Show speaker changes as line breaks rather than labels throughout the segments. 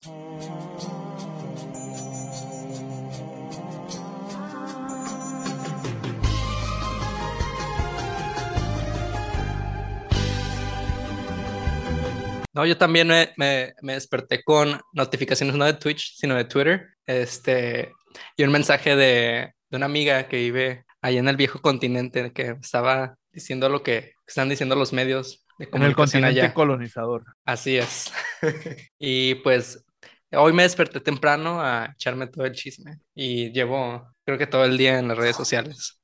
No, yo también me, me, me, desperté con notificaciones no de Twitch, sino de Twitter. Este, y un mensaje de, de una amiga que vive allá en el viejo continente que estaba diciendo lo que están diciendo los medios
de En el continente colonizador.
Así es. y pues hoy me desperté temprano a echarme todo el chisme y llevo creo que todo el día en las redes sociales.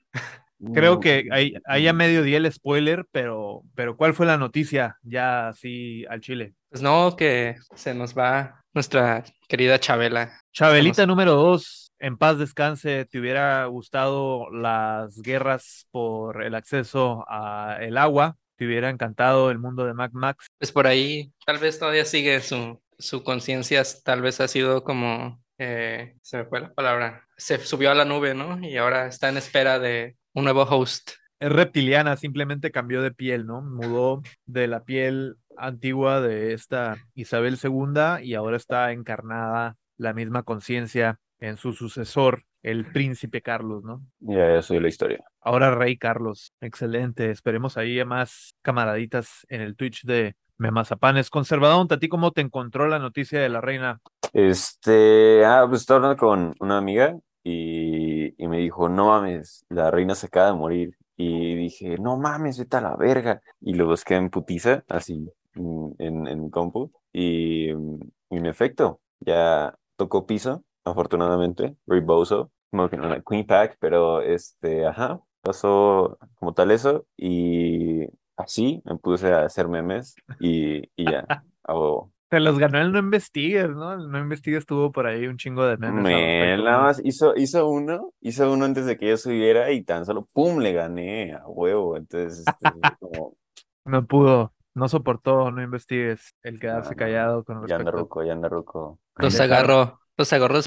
Creo que hay, hay a mediodía el spoiler, pero, pero ¿cuál fue la noticia ya así al Chile?
Pues no, que se nos va nuestra querida Chabela.
Chabelita número dos, en paz descanse, ¿te hubiera gustado las guerras por el acceso al agua? ¿Te hubiera encantado el mundo de Mac Max?
Pues por ahí, tal vez todavía sigue su, su conciencia, tal vez ha sido como, eh, se me fue la palabra, se subió a la nube, ¿no? Y ahora está en espera de un nuevo host.
Es reptiliana, simplemente cambió de piel, ¿no? Mudó de la piel antigua de esta Isabel II y ahora está encarnada la misma conciencia en su sucesor, el príncipe Carlos, ¿no?
Ya, eso es la historia.
Ahora rey Carlos, excelente. Esperemos ahí a más camaraditas en el Twitch de Memazapanes. Conservador, ¿a ti cómo te encontró la noticia de la reina?
Este, ah, pues estaba hablando con una amiga y, y, me dijo, no mames, la reina se acaba de morir. Y dije, no mames, vete a la verga. Y lo busqué en putiza, así, en, en compu. Y, en efecto, ya tocó piso, afortunadamente, Rebozo, como que no la Queen Pack, pero este, ajá, pasó como tal eso. Y así me puse a hacer memes y, y ya, hago
se los ganó el No Investigues, ¿no? El No Investigues estuvo por ahí un chingo de memes.
Me, nada más hizo, hizo uno, hizo uno antes de que yo subiera y tan solo, ¡pum! le gané a huevo. Entonces, este, como...
No pudo, no soportó, no investigues el quedarse callado con
respecto. Ya anda ruco, ya anda ruco.
Los agarró, los agarró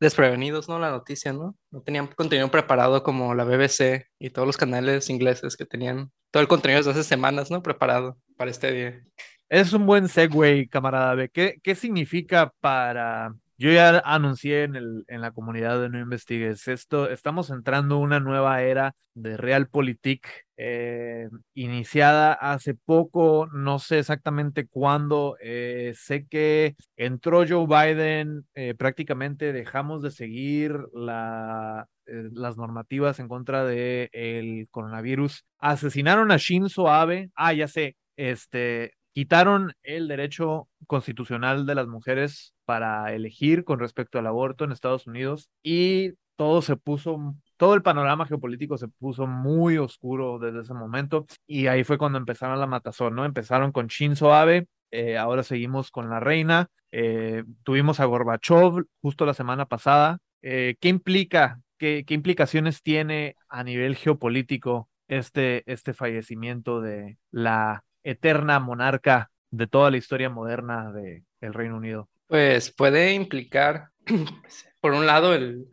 desprevenidos, ¿no? La noticia, ¿no? No tenían contenido preparado como la BBC y todos los canales ingleses que tenían todo el contenido desde hace semanas, ¿no? Preparado para este día.
Es un buen segue, camarada ¿Qué, qué significa para... Yo ya anuncié en, el, en la comunidad de No Investigues esto, estamos entrando una nueva era de Realpolitik eh, iniciada hace poco, no sé exactamente cuándo, eh, sé que entró Joe Biden, eh, prácticamente dejamos de seguir la, las normativas en contra del el coronavirus, asesinaron a Shinzo Abe, ah, ya sé, este, quitaron el derecho constitucional de las mujeres para elegir con respecto al aborto en Estados Unidos y todo se puso, todo el panorama geopolítico se puso muy oscuro desde ese momento y ahí fue cuando empezaron la matazón, ¿no? Empezaron con Shinzo Abe, eh, ahora seguimos con la reina, eh, tuvimos a Gorbachev justo la semana pasada. Eh, ¿Qué implica, qué, qué implicaciones tiene a nivel geopolítico este, este fallecimiento de la eterna monarca de toda la historia moderna del Reino Unido?
Pues puede implicar, por un lado, el,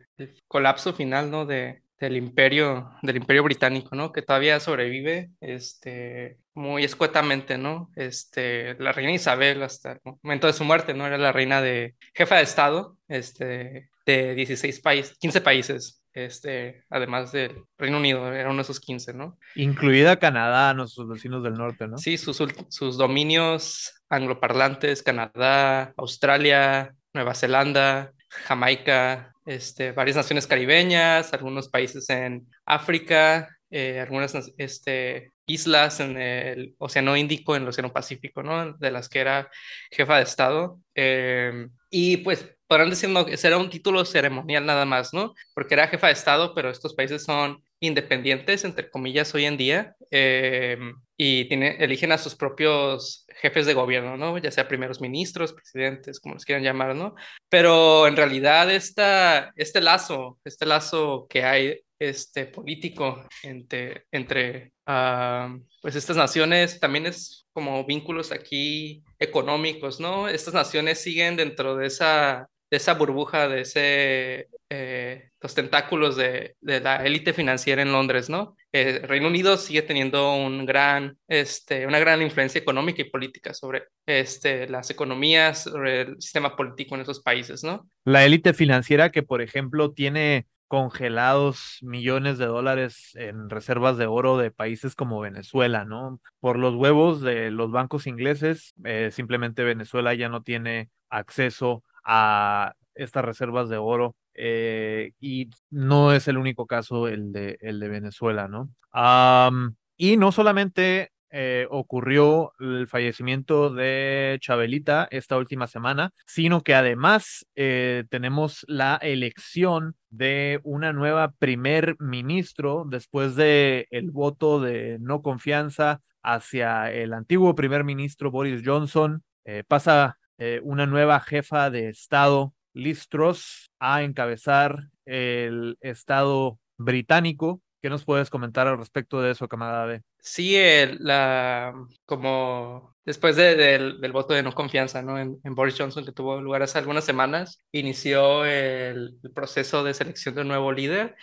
colapso final, ¿no? De, del imperio, del imperio británico, ¿no? Que todavía sobrevive, este, muy escuetamente, ¿no? Este, la reina Isabel hasta el momento de su muerte, ¿no? Era la reina de, jefa de estado, este, de 16 países, 15 países, este, además del Reino Unido, era uno de esos 15, ¿no?
Incluida Canadá, nuestros vecinos del norte, ¿no?
Sí, sus, sus dominios angloparlantes, Canadá, Australia, Nueva Zelanda, Jamaica, este, varias naciones caribeñas, algunos países en África, eh, algunas este, islas en el Océano Índico, en el Océano Pacífico, ¿no? De las que era jefa de Estado. Eh, y pues podrán decir que será un título ceremonial nada más, ¿no? Porque era jefa de Estado, pero estos países son independientes, entre comillas, hoy en día, eh, y tiene, eligen a sus propios jefes de gobierno, ¿no? Ya sea primeros ministros, presidentes, como los quieran llamar, ¿no? Pero en realidad esta, este lazo, este lazo que hay este, político entre, entre ah, pues estas naciones también es como vínculos aquí económicos, ¿no? Estas naciones siguen dentro de esa de esa burbuja, de ese eh, los tentáculos de, la élite financiera en Londres, ¿no? El Reino Unido sigue teniendo un gran, este, una gran influencia económica y política sobre este, las economías, sobre el sistema político en esos países, ¿no?
La élite financiera que, por ejemplo, tiene congelados millones de dólares en reservas de oro de países como Venezuela, ¿no? Por los huevos de los bancos ingleses, eh, simplemente Venezuela ya no tiene acceso a estas reservas de oro eh, y no es el único caso el de, el de Venezuela, ¿no? y no solamente eh, ocurrió el fallecimiento de Chabelita esta última semana, sino que además eh, tenemos la elección de una nueva primer ministro después de el voto de no confianza hacia el antiguo primer ministro Boris Johnson. Pasa una nueva jefa de Estado, Liz Truss, a encabezar el Estado británico ¿Qué nos puedes comentar al respecto de eso, camarada B?
Sí, la, como después del, voto de no confianza ¿no? En, Boris Johnson que tuvo lugar hace algunas semanas, inició el, proceso de selección de un nuevo líder.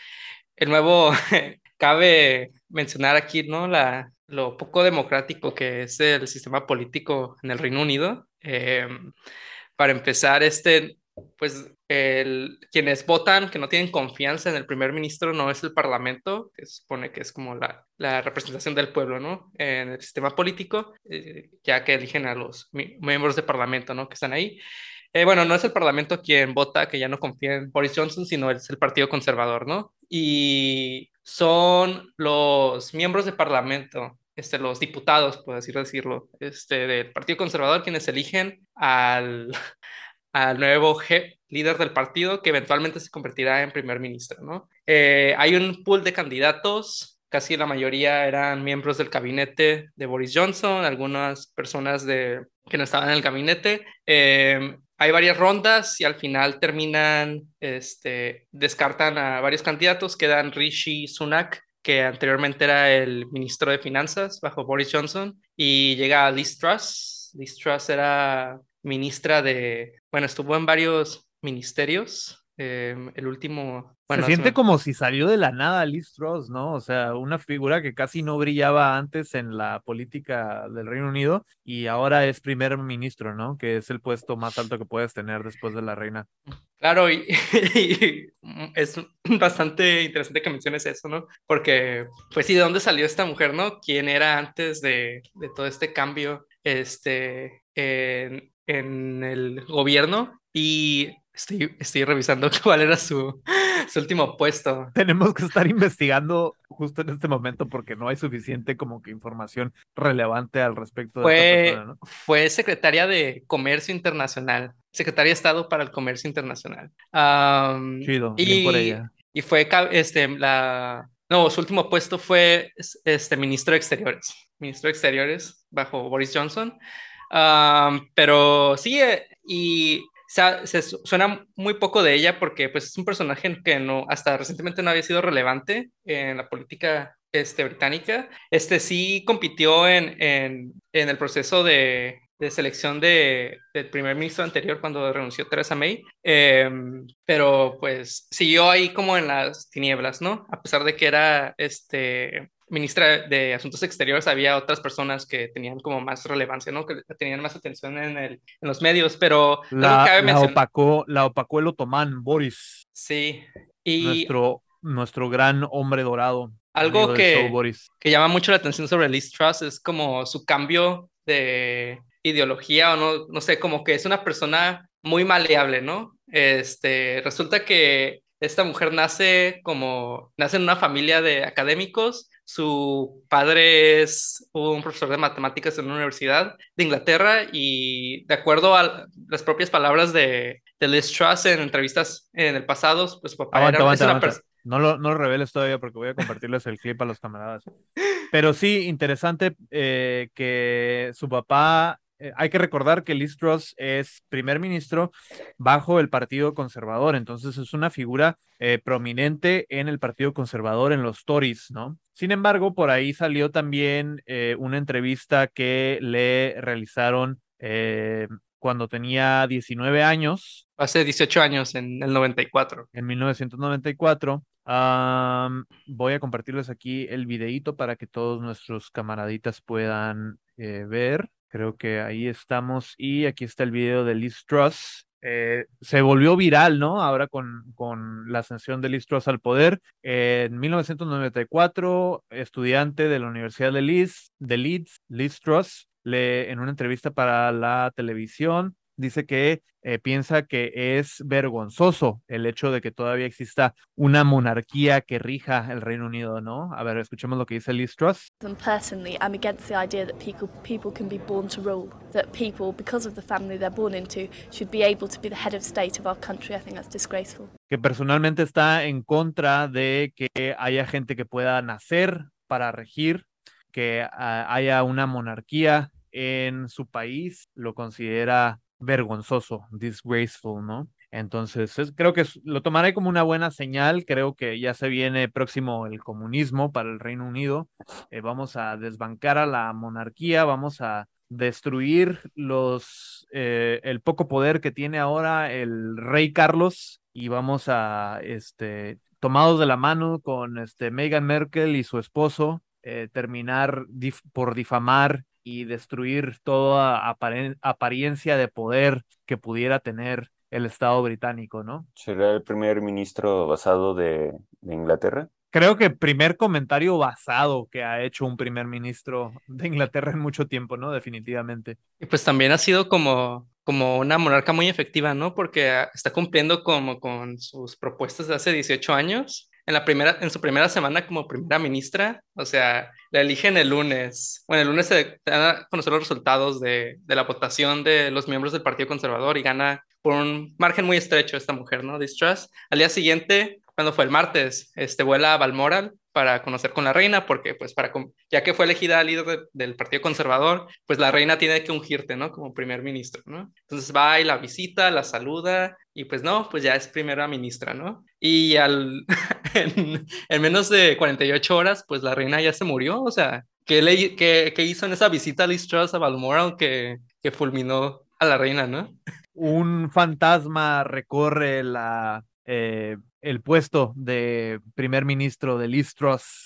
El nuevo, cabe mencionar aquí ¿no? la, lo poco democrático que es el sistema político en el Reino Unido. Em, para empezar, este pues el, quienes votan, que no tienen confianza en el primer ministro, no es el parlamento, que se supone que es como la, la representación del pueblo, ¿no? En el sistema político, eh, ya que eligen a los miembros del parlamento, ¿no? Que están ahí. Eh, bueno, no es el parlamento quien vota que ya no confía en Boris Johnson, sino es el Partido Conservador, ¿no? Y son los miembros del parlamento este, los diputados, por así decirlo, este, del Partido Conservador, quienes eligen al, al nuevo líder del partido que eventualmente se convertirá en primer ministro, ¿no? Eh, hay un pool de candidatos, casi la mayoría eran miembros del gabinete de Boris Johnson, algunas personas de, que no estaban en el gabinete. Em, hay varias rondas y al final terminan, este, descartan a varios candidatos, quedan Rishi Sunak, que anteriormente era el ministro de Finanzas bajo Boris Johnson, y llega Liz Truss. Liz Truss era ministra de, bueno, estuvo en varios ministerios. Em, el último.
Bueno, se siente como si salió de la nada Liz Truss, ¿no? O sea, una figura que casi no brillaba antes en la política del Reino Unido y ahora es primer ministro, ¿no? Que es el puesto más alto que puedes tener después de la reina.
Claro, y, es bastante interesante que menciones eso, ¿no? Porque, pues sí, ¿de dónde salió esta mujer, no? ¿Quién era antes de, de todo este cambio este, en, en el gobierno y estoy, estoy revisando cuál era su, su último puesto.
Tenemos que estar investigando justo en este momento porque no hay suficiente como que información relevante al respecto de
fue, persona, Fue secretaria de Comercio Internacional, secretaria de Estado para el Comercio Internacional.
Chido, y, bien por ella.
Y fue este, la... No, su último puesto fue este, ministro de Exteriores. Ministro de Exteriores bajo Boris Johnson pero sí, eh, y se, suena muy poco de ella porque pues, es un personaje que no, hasta recientemente no había sido relevante en la política este, británica. Este sí compitió en, en, en el proceso de, de selección de, del primer ministro anterior cuando renunció Theresa May, em, pero pues siguió ahí como en las tinieblas, ¿no? A pesar de que era este ministra de Asuntos Exteriores, había otras personas que tenían como más relevancia, ¿no? Que tenían más atención en, el, en los medios, pero...
La, la, opacó, la opacó el otomán, Boris.
Sí.
Y... Nuestro, nuestro gran hombre dorado.
Algo que, que llama mucho la atención sobre Liz Truss es como su cambio de ideología o no, no sé, como que es una persona muy maleable, ¿no? Este, resulta que esta mujer nace como, nace en una familia de académicos, su padre es un profesor de matemáticas en una universidad de Inglaterra y de acuerdo a las propias palabras de, de Liz Truss en entrevistas en el pasado, pues su papá era una
persona... No lo, no lo reveles todavía porque voy a compartirles el clip a los camaradas. Pero sí, interesante eh, que su papá eh, hay que recordar que Liz Truss es primer ministro bajo el Partido Conservador, entonces es una figura eh, prominente en el Partido Conservador, en los Tories, ¿no? Sin embargo, por ahí salió también eh, una entrevista que le realizaron cuando tenía 19 años.
Hace 18 años, en el 94.
En 1994. voy a compartirles aquí el videíto para que todos nuestros camaraditas puedan eh, ver. Creo que ahí estamos. Y aquí está el video de Liz Truss. Eh, se volvió viral, ¿no? Ahora con, con la ascensión de Liz Truss al poder. en 1994, estudiante de la Universidad de Leeds, de Leeds Liz Truss, le, en una entrevista para la televisión, dice que eh, piensa que es vergonzoso el hecho de que todavía exista una monarquía que rija el Reino Unido, ¿no? A ver, escuchemos lo que dice Liz Truss.
Personally, I'm against the idea that people, people can be born to rule, that people, because of the family they're born into, should be able to be the head of state of our country. I think that's disgraceful.
Que personalmente está en contra de que haya gente que pueda nacer para regir, que ah, haya una monarquía en su país, lo considera vergonzoso, disgraceful, ¿no? Entonces, creo que lo tomaré como una buena señal. Creo que ya se viene próximo el comunismo para el Reino Unido. Eh, vamos a desbancar a la monarquía, vamos a destruir los eh, el poco poder que tiene ahora el rey Carlos y vamos a este tomados de la mano con este Meghan Merkel y su esposo eh, terminar por difamar y destruir toda apariencia de poder que pudiera tener el Estado británico, ¿no?
¿Será el primer ministro basado de, Inglaterra?
Creo que primer comentario basado que ha hecho un primer ministro de Inglaterra en mucho tiempo, ¿no? Definitivamente.
Y pues también ha sido como, como una monarca muy efectiva, ¿no? Porque está cumpliendo como con sus propuestas de hace 18 años en, la primera, en su primera semana como primera ministra, o sea, la eligen el lunes. Bueno, el lunes se dan a conocer los resultados de, de la votación de los miembros del Partido Conservador y gana por un margen muy estrecho esta mujer, ¿no? Distrust. Al día siguiente, cuando fue el martes, este, vuela a Balmoral para conocer con la reina, porque pues para, ya que fue elegida líder del Partido Conservador, pues la reina tiene que ungirte, ¿no? Como primer ministro, ¿no? Entonces va y la visita, la saluda y pues no, pues ya es primera ministra, ¿no? Y al, en, menos de 48 horas, pues la reina ya se murió, o sea, ¿qué, le, qué, qué hizo en esa visita a Liz Truss a Balmoral que, que fulminó a la reina, ¿no?
Un fantasma recorre la eh, el puesto de primer ministro de Liz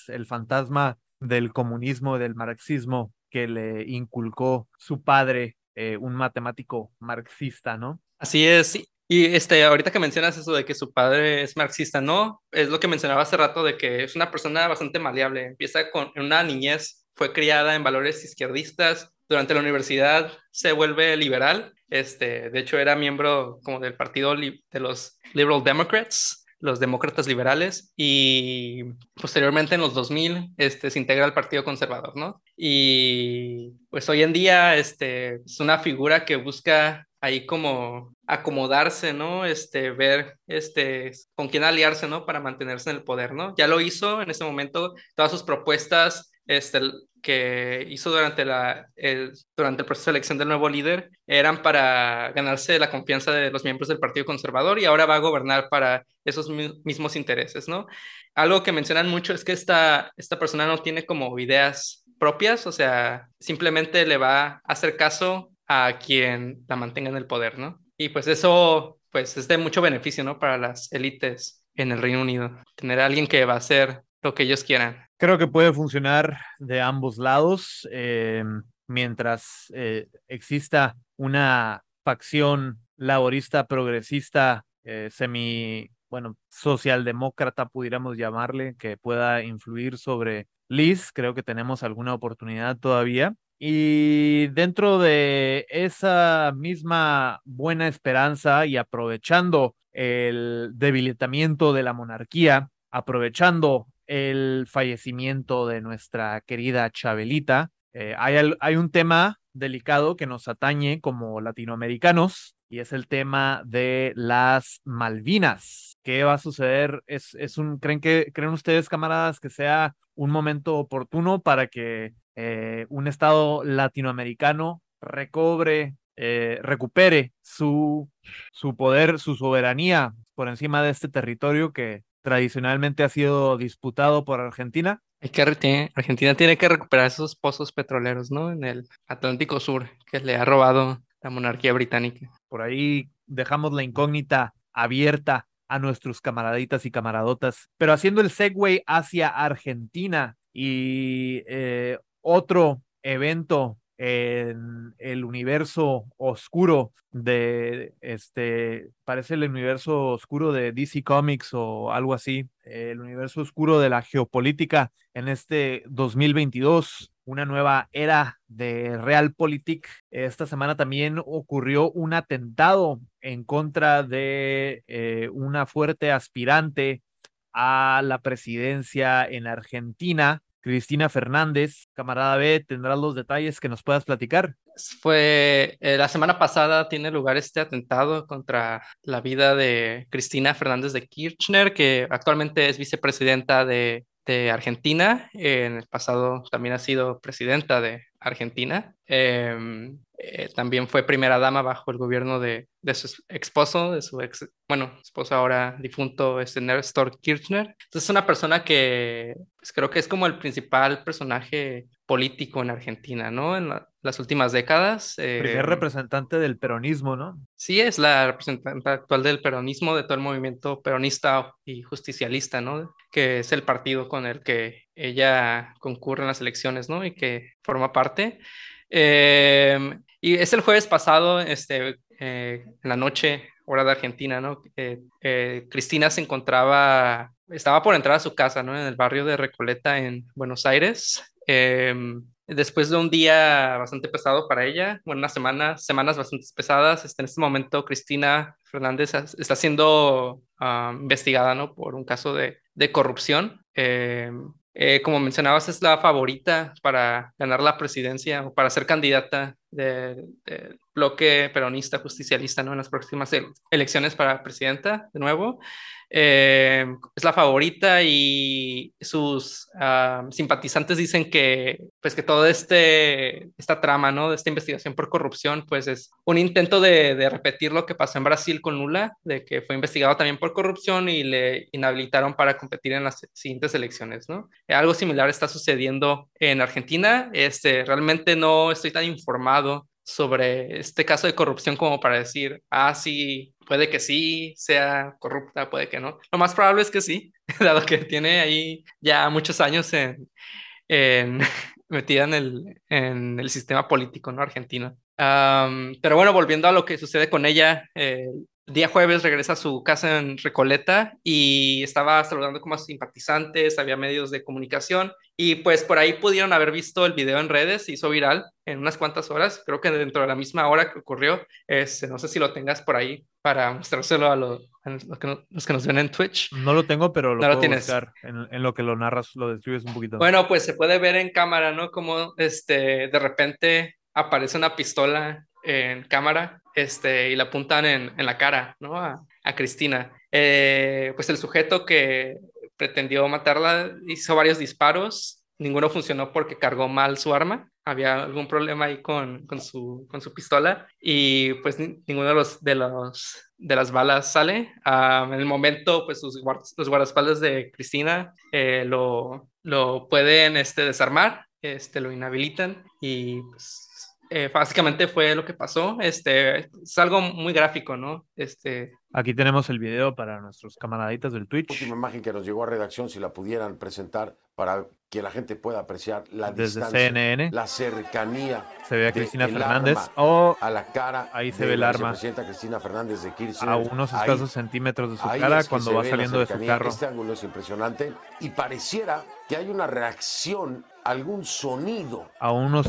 el fantasma del comunismo, del marxismo que le inculcó su padre, eh, un matemático marxista, ¿no?
Así es. Y este, ahorita que mencionas eso de que su padre es marxista, ¿no? Es lo que mencionaba hace rato de que es una persona bastante maleable. Empieza con una niñez, fue criada en valores izquierdistas, durante la universidad se vuelve liberal. Este, de hecho, era miembro como del partido de los Liberal Democrats los demócratas liberales y posteriormente en los 2000 este, se integra al Partido Conservador, ¿no? Y pues hoy en día este, es una figura que busca ahí como acomodarse, ¿no? Este, ver este, con quién aliarse, ¿no? Para mantenerse en el poder, ¿no? Ya lo hizo en ese momento, todas sus propuestas este, que hizo durante, la, el, durante el proceso de elección del nuevo líder eran para ganarse la confianza de los miembros del Partido Conservador y ahora va a gobernar para esos mismos intereses, ¿no? Algo que mencionan mucho es que esta, esta persona no tiene como ideas propias, o sea, simplemente le va a hacer caso a quien la mantenga en el poder, ¿no? Y pues eso, pues es de mucho beneficio, ¿no? Para las élites en el Reino Unido, tener a alguien que va a hacer lo que ellos quieran.
Creo que puede funcionar de ambos lados eh, mientras eh, exista una facción laborista, progresista, eh, semi, bueno, socialdemócrata, pudiéramos llamarle, que pueda influir sobre Liz. Creo que tenemos alguna oportunidad todavía. Y dentro de esa misma buena esperanza y aprovechando el debilitamiento de la monarquía, aprovechando el fallecimiento de nuestra querida Chabelita. Eh, hay, un tema delicado que nos atañe como latinoamericanos y es el tema de las Malvinas. ¿Qué va a suceder? ¿Es, un, ¿creen, que, ¿Creen ustedes, camaradas, que sea un momento oportuno para que eh, un Estado latinoamericano recobre, eh, recupere su, su poder, su soberanía por encima de este territorio que tradicionalmente ha sido disputado por Argentina.
Que, Argentina tiene que recuperar esos pozos petroleros, ¿no? En el Atlántico Sur, que le ha robado la monarquía británica.
Por ahí dejamos la incógnita abierta a nuestros camaraditas y camaradotas, pero haciendo el segue hacia Argentina y eh, otro evento en el universo oscuro de este, parece el universo oscuro de DC Comics o algo así, el universo oscuro de la geopolítica en este 2022, una nueva era de Realpolitik. Esta semana también ocurrió un atentado en contra de eh, una fuerte aspirante a la presidencia en Argentina, Cristina Fernández. Camarada B, tendrás los detalles que nos puedas platicar.
Fue eh, la semana pasada tiene lugar este atentado contra la vida de Cristina Fernández de Kirchner, que actualmente es vicepresidenta de, de Argentina. en el pasado también ha sido presidenta de Argentina. Em, eh, también fue primera dama bajo el gobierno de, de, su esposo, de su ex, bueno, esposo ahora difunto, este Néstor Kirchner. Entonces es una persona que pues, creo que es como el principal personaje político en Argentina, ¿no? En las últimas décadas.
Eh, Primer representante del peronismo, ¿no?
Sí, es la representante actual del peronismo, de todo el movimiento peronista y justicialista, ¿no? Que es el partido con el que ella concurre en las elecciones, ¿no? Y que forma parte. Eh, y es el jueves pasado, este, eh, en la noche, hora de Argentina, ¿no? Eh, eh, Cristina se encontraba, estaba por entrar a su casa, ¿no? En el barrio de Recoleta, en Buenos Aires. Después de un día bastante pesado para ella, bueno, unas semanas, semanas bastante pesadas, este, en este momento Cristina Fernández está siendo ah, investigada, ¿no? Por un caso de, de corrupción. Em, eh, como mencionabas, es la favorita para ganar la presidencia o para ser candidata del bloque peronista justicialista ¿no? en las próximas elecciones para presidenta de nuevo. Eh, es la favorita y sus ah, simpatizantes dicen que, pues, que todo este, esta trama ¿no? de esta investigación por corrupción pues, es un intento de, de repetir lo que pasó en Brasil con Lula, de que fue investigado también por corrupción y le inhabilitaron para competir en las siguientes elecciones. ¿no? Algo similar está sucediendo en Argentina. Este, realmente no estoy tan informado sobre este caso de corrupción como para decir, ah, sí, puede que sí sea corrupta, puede que no. Lo más probable es que sí, dado que tiene ahí ya muchos años en, metida en el, en el sistema político ¿no? argentino. pero bueno, volviendo a lo que sucede con ella, eh, día jueves regresa a su casa en Recoleta y estaba saludando como a simpatizantes, había medios de comunicación y pues por ahí pudieron haber visto el video en redes, se hizo viral en unas cuantas horas, creo que dentro de la misma hora que ocurrió, este, no sé si lo tengas por ahí para mostrárselo a, los, que, nos ven en Twitch.
No lo tengo, pero lo, puedo tienes. buscar en, en, lo que lo narras, lo describes un poquito.
Bueno, pues se puede ver en cámara, ¿no? Como este, de repente aparece una pistola en cámara este, y la apuntan en, en la cara, ¿no? A, Cristina. Eh, pues el sujeto que pretendió matarla hizo varios disparos, ninguno funcionó porque cargó mal su arma, había algún problema ahí con, con, su, con su pistola y pues ninguno de los, de los de las balas sale. en el momento, pues sus los guardaespaldas de Cristina eh, lo, lo pueden este, desarmar, este, lo inhabilitan y pues, eh, básicamente fue lo que pasó. Este, es algo muy gráfico, ¿no? Este...
Aquí tenemos el video para nuestros camaraditas del Twitch.
Última imagen que nos llegó a redacción, si la pudieran presentar para que la gente pueda apreciar la
Desde
distancia,
CNN.
la cercanía.
Se ve a Cristina Fernández o
a la cara.
Ahí se ve el arma.
Presidenta Cristina Fernández de Kirchner.
A unos escasos centímetros de su cara cuando va saliendo de su carro.
Este ángulo es impresionante y pareciera que hay una reacción, algún sonido.
A unos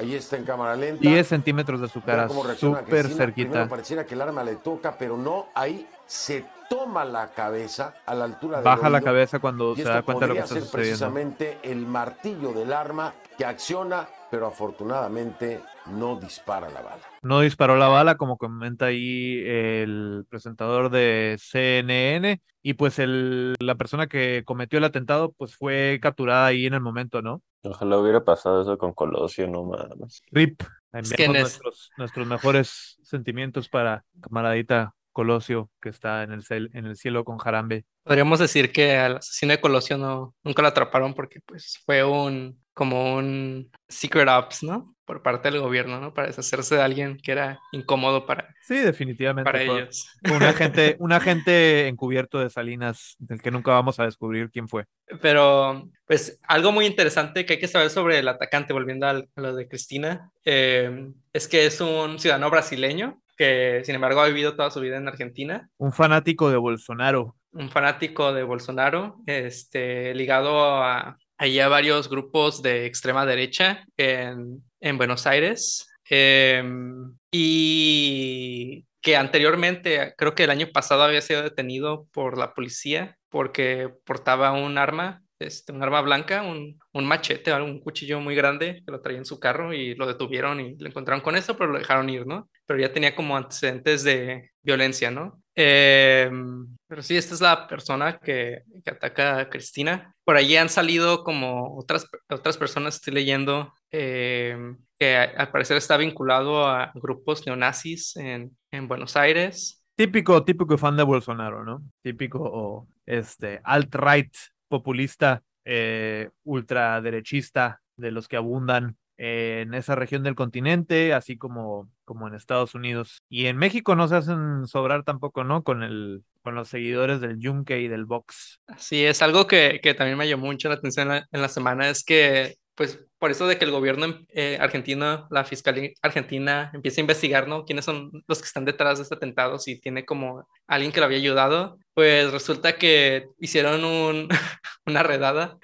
Ahí está en cámara lenta.
10 centímetros de su cara, súper cerquita. Primero
pareciera que el arma le toca, pero no, ahí se toma la cabeza a la altura
de Baja la cabeza cuando se da cuenta de lo que está
ser precisamente el martillo del arma que acciona, pero afortunadamente no dispara la bala.
No disparó la bala, como comenta ahí el presentador de CNN, y pues el, la persona que cometió el atentado pues fue capturada ahí en el momento, ¿no?
Ojalá hubiera pasado eso con Colosio, no más.
RIP. Enviamos nuestros, nuestros mejores sentimientos para camaradita Colosio, que está en el, en el cielo con Jarambe.
Podríamos decir que al asesino de Colosio no, nunca lo atraparon porque pues fue un como un secret ops, ¿no? Por parte del gobierno, ¿no? Para deshacerse de alguien que era incómodo para,
Sí, definitivamente.
para ellos.
un agente, un agente encubierto de Salinas, del que nunca vamos a descubrir quién fue.
Pero, pues, algo muy interesante que hay que saber sobre el atacante, volviendo a lo de Cristina, eh, es que es un ciudadano brasileño que, sin embargo, ha vivido toda su vida en Argentina.
Un fanático de Bolsonaro.
un fanático de Bolsonaro, este, ligado a, ahí a varios grupos de extrema derecha en, en Buenos Aires. em, y que anteriormente, creo que el año pasado había sido detenido por la policía porque portaba un arma, este, un arma blanca, un, un machete, un cuchillo muy grande que lo traía en su carro y lo detuvieron y lo encontraron con eso, pero lo dejaron ir, ¿no? Pero ya tenía como antecedentes de violencia, ¿no? Em, pero sí, esta es la persona que, ataca a Cristina. Por allí han salido como otras, otras personas, estoy leyendo, em, que al parecer está vinculado a grupos neonazis en, en Buenos Aires.
Típico, típico fan de Bolsonaro, ¿no? Típico este alt-right populista, eh, ultraderechista, de los que abundan en esa región del continente, así como, como en Estados Unidos. Y en México no se hacen sobrar tampoco, ¿no? Con el, con los seguidores del Yunque y del Vox.
Sí, es algo que, que también me llamó mucho la atención en la, en la semana, es que, pues, por eso de que el gobierno eh, argentino, la fiscalía argentina, empieza a investigar, ¿no? ¿Quiénes son los que están detrás de este atentado? Si tiene como alguien que lo había ayudado, pues resulta que hicieron un, una redada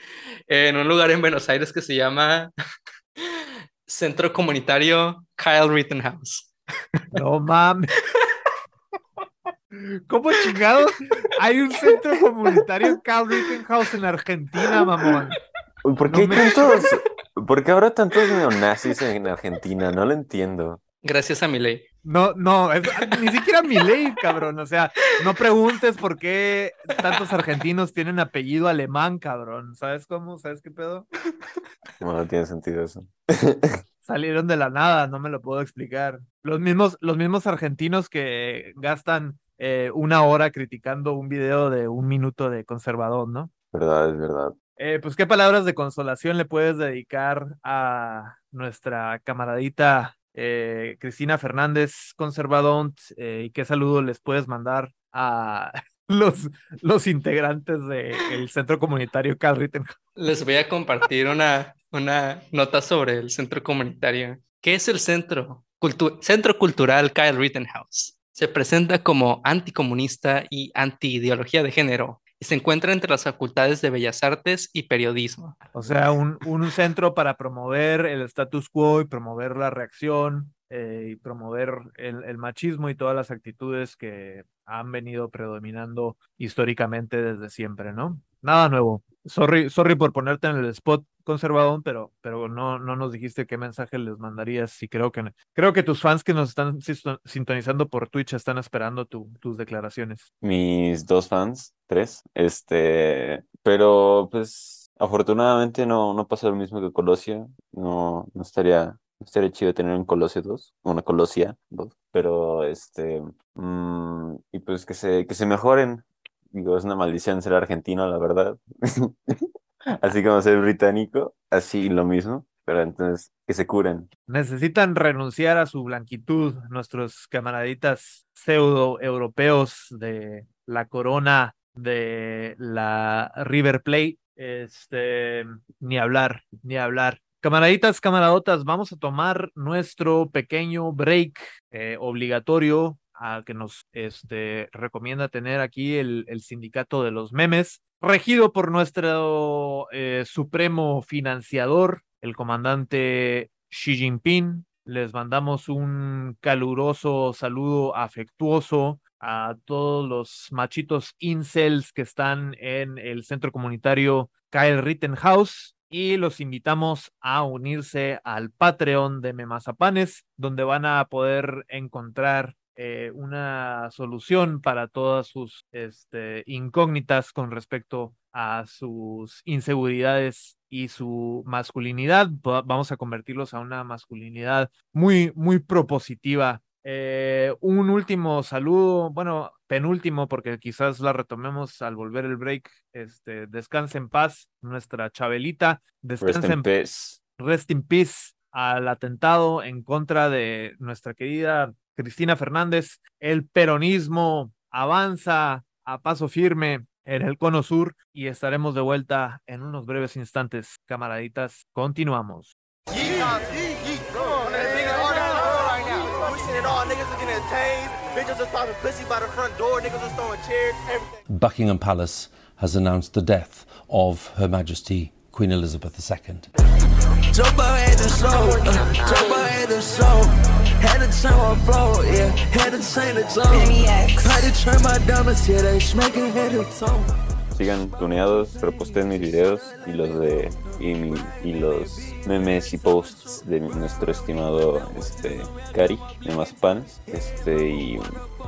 en un lugar en Buenos Aires que se llama Centro Comunitario Kyle Rittenhouse.
No mames. ¿Cómo chingados? Hay un centro comunitario Carl Rittenhouse en Argentina, mamón.
¿Por
No
qué hay
me-
tantos, por qué habrá tantos neonazis en Argentina? No lo entiendo.
Gracias a mi ley.
No, no, es- ni siquiera mi ley, cabrón. O sea, no preguntes por qué tantos argentinos tienen apellido alemán, cabrón. ¿Sabes cómo? ¿Sabes qué pedo?
No, no tiene sentido eso.
Salieron de la nada, no me lo puedo explicar. Los mismos, los mismos argentinos que gastan eh, una hora criticando un video de un minuto de conservador, ¿no?
Verdad, es verdad.
Eh, pues, ¿qué palabras de consolación le puedes dedicar a nuestra camaradita eh, Cristina Fernández Conservadont? Eh, ¿Y qué saludo les puedes mandar a los, los integrantes del Centro Comunitario Carl Rittenhouse?
Les voy a compartir una, una nota sobre el centro comunitario. ¿Qué es el centro? Cultu- centro Cultural Kyle Rittenhouse. Se presenta como anticomunista y anti-ideología de género se encuentra entre las facultades de Bellas Artes y Periodismo.
O sea, un, un centro para promover el status quo y promover la reacción eh, y promover el, el machismo y todas las actitudes que han venido predominando históricamente desde siempre, ¿no? Nada nuevo. Sorry, sorry por ponerte en el spot conservador, pero, pero no, no nos dijiste qué mensaje les mandarías y creo que, creo que tus fans que nos están sintonizando por Twitch están esperando tu- tus declaraciones.
Mis dos fans, tres, este, pero pues afortunadamente no, no pasa lo mismo que Colosio. No, no estaría, estaría chido tener un Colosio 2, una Colosia 2, pero este, mm, y pues que se, que se mejoren. Digo, es una maldición ser argentino, la verdad. Así como ser británico, así lo mismo, pero entonces que se curen.
Necesitan renunciar a su blanquitud, nuestros camaraditas pseudo europeos de la corona de la River Plate. Este, ni hablar, ni hablar. Camaraditas, camaradotas, vamos a tomar nuestro pequeño break eh, obligatorio a que nos este, recomienda tener aquí el, el sindicato de los memes, regido por nuestro eh, supremo financiador, el comandante Xi Jinping. Les mandamos un caluroso saludo afectuoso a todos los machitos incels que están en el centro comunitario Kyle Rittenhouse y los invitamos a unirse al Patreon de Memazapanes, donde van a poder encontrar eh, una solución para todas sus este, incógnitas con respecto a sus inseguridades y su masculinidad. Va- Vamos a convertirlos a una masculinidad muy, muy propositiva. Eh, un último saludo, bueno, penúltimo, porque quizás la retomemos al volver el break. Este, descanse en paz, nuestra Chabelita.
Rest
Descanse
in peace.
rest in peace al atentado en contra de nuestra querida Cristina Fernández. El peronismo avanza a paso firme en el cono sur y estaremos de vuelta en unos breves instantes. Camaraditas, continuamos.
Buckingham Palace has announced the death of Her Majesty Queen Elizabeth II.
Jump ahead the show, jump ahead the show. Had to turn my flow, yeah, had to change the tone. Had to turn my diamonds, yeah, they smacking head and tone.
Sigan tuneados, reposten mis videos y los de y, mi- y los memes y posts de nuestro estimado este Cari de Mazapanes. Este y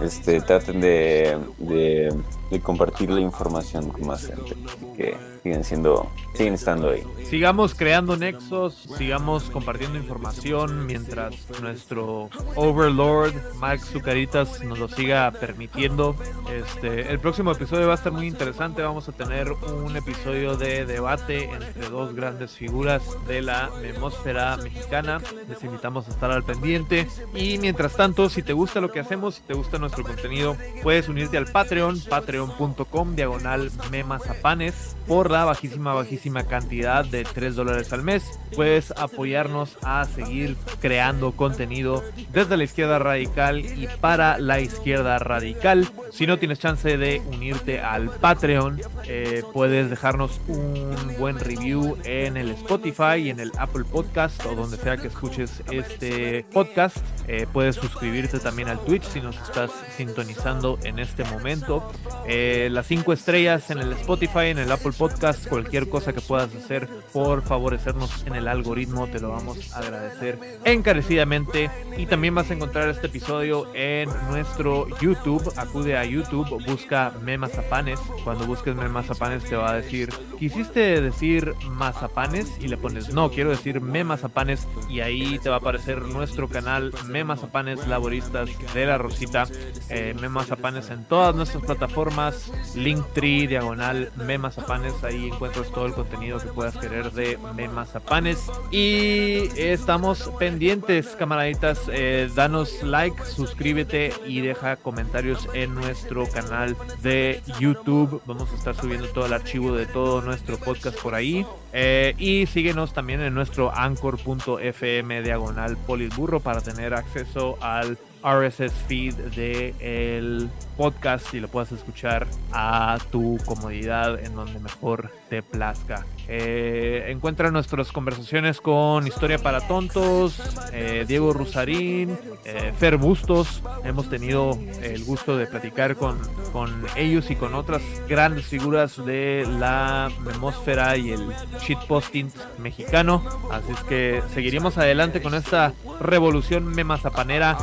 este traten de, de, compartir la información con más gente que siguen siendo siguen estando ahí.
Sigamos creando nexos, sigamos compartiendo información mientras nuestro Overlord, Max Zucaritas, nos lo siga permitiendo. Este, el próximo episodio va a estar muy interesante. Vamos a tener un episodio de debate entre dos grandes figuras de la memósfera mexicana. Les invitamos a estar al pendiente. Y mientras tanto, si te gusta lo que hacemos, si te gusta nuestro contenido, puedes unirte al Patreon, patreon.com, diagonal memazapanes, por la bajísima, bajísima cantidad de 3 dólares al mes. Puedes apoyarnos a seguir creando contenido desde la izquierda radical y para la izquierda radical. Si no tienes chance de unirte al Patreon, eh, puedes dejarnos un buen review en el Spotify y en el Apple Podcast o donde sea que escuches este podcast. Eh, puedes suscribirte también al Twitch si nos estás sintonizando en este momento. Eh, las cinco estrellas en el Spotify, en el Apple Podcast, cualquier cosa que puedas hacer por favorecernos en el algoritmo, te lo vamos a agradecer encarecidamente. Y también vas a encontrar este episodio en nuestro YouTube. Acude a YouTube, busca Memazapanes. Cuando busques Memazapanes te va a decir, ¿quisiste decir mazapanes? Y le pones, no, quiero decir Memazapanes. Y ahí te va a aparecer nuestro canal Memazapanes Laboristas de la Rosita. Eh, Memazapanes en todas nuestras plataformas. Linktree, diagonal Memazapanes. Ahí encuentras todo el contenido que puedas querer de Memazapanes. Y estamos pendientes, camaraditas. Eh, danos like, suscríbete y deja comentarios en nuestro canal de YouTube. Vamos a estar subiendo todo el archivo de todo nuestro podcast por ahí. Eh, y síguenos también en nuestro anchor.fm diagonal politburro para tener acceso al RSS feed de el podcast y lo puedas escuchar a tu comodidad en donde mejor te plazca. Eh, encuentra nuestras conversaciones con Historia para Tontos, eh, Diego Rusarín, eh, Fer Bustos. Hemos tenido el gusto de platicar con, con ellos y con otras grandes figuras de la memósfera y el shitposting mexicano. Así es que seguiremos adelante con esta revolución memazapanera.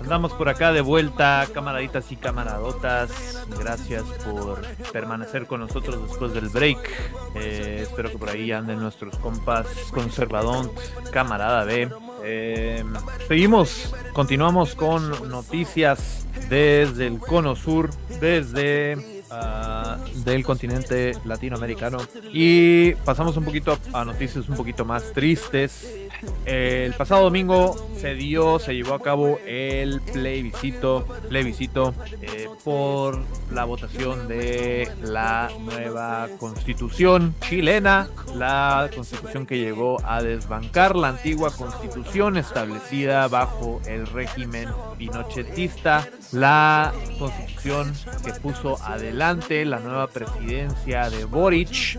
Andamos por acá de vuelta, camaraditas y camaradotas. Gracias por permanecer con nosotros después del break. Eh, espero que por ahí anden nuestros compas conservadón, camarada B. Eh, seguimos, continuamos con noticias desde el cono sur, desde ah, del continente latinoamericano y pasamos un poquito a noticias un poquito más tristes. El pasado domingo se dio, se llevó a cabo el plebiscito, plebiscito eh, por la votación de la nueva constitución chilena, la constitución que llegó a desbancar la antigua constitución establecida bajo el régimen pinochetista, la constitución que puso adelante la nueva presidencia de Boric,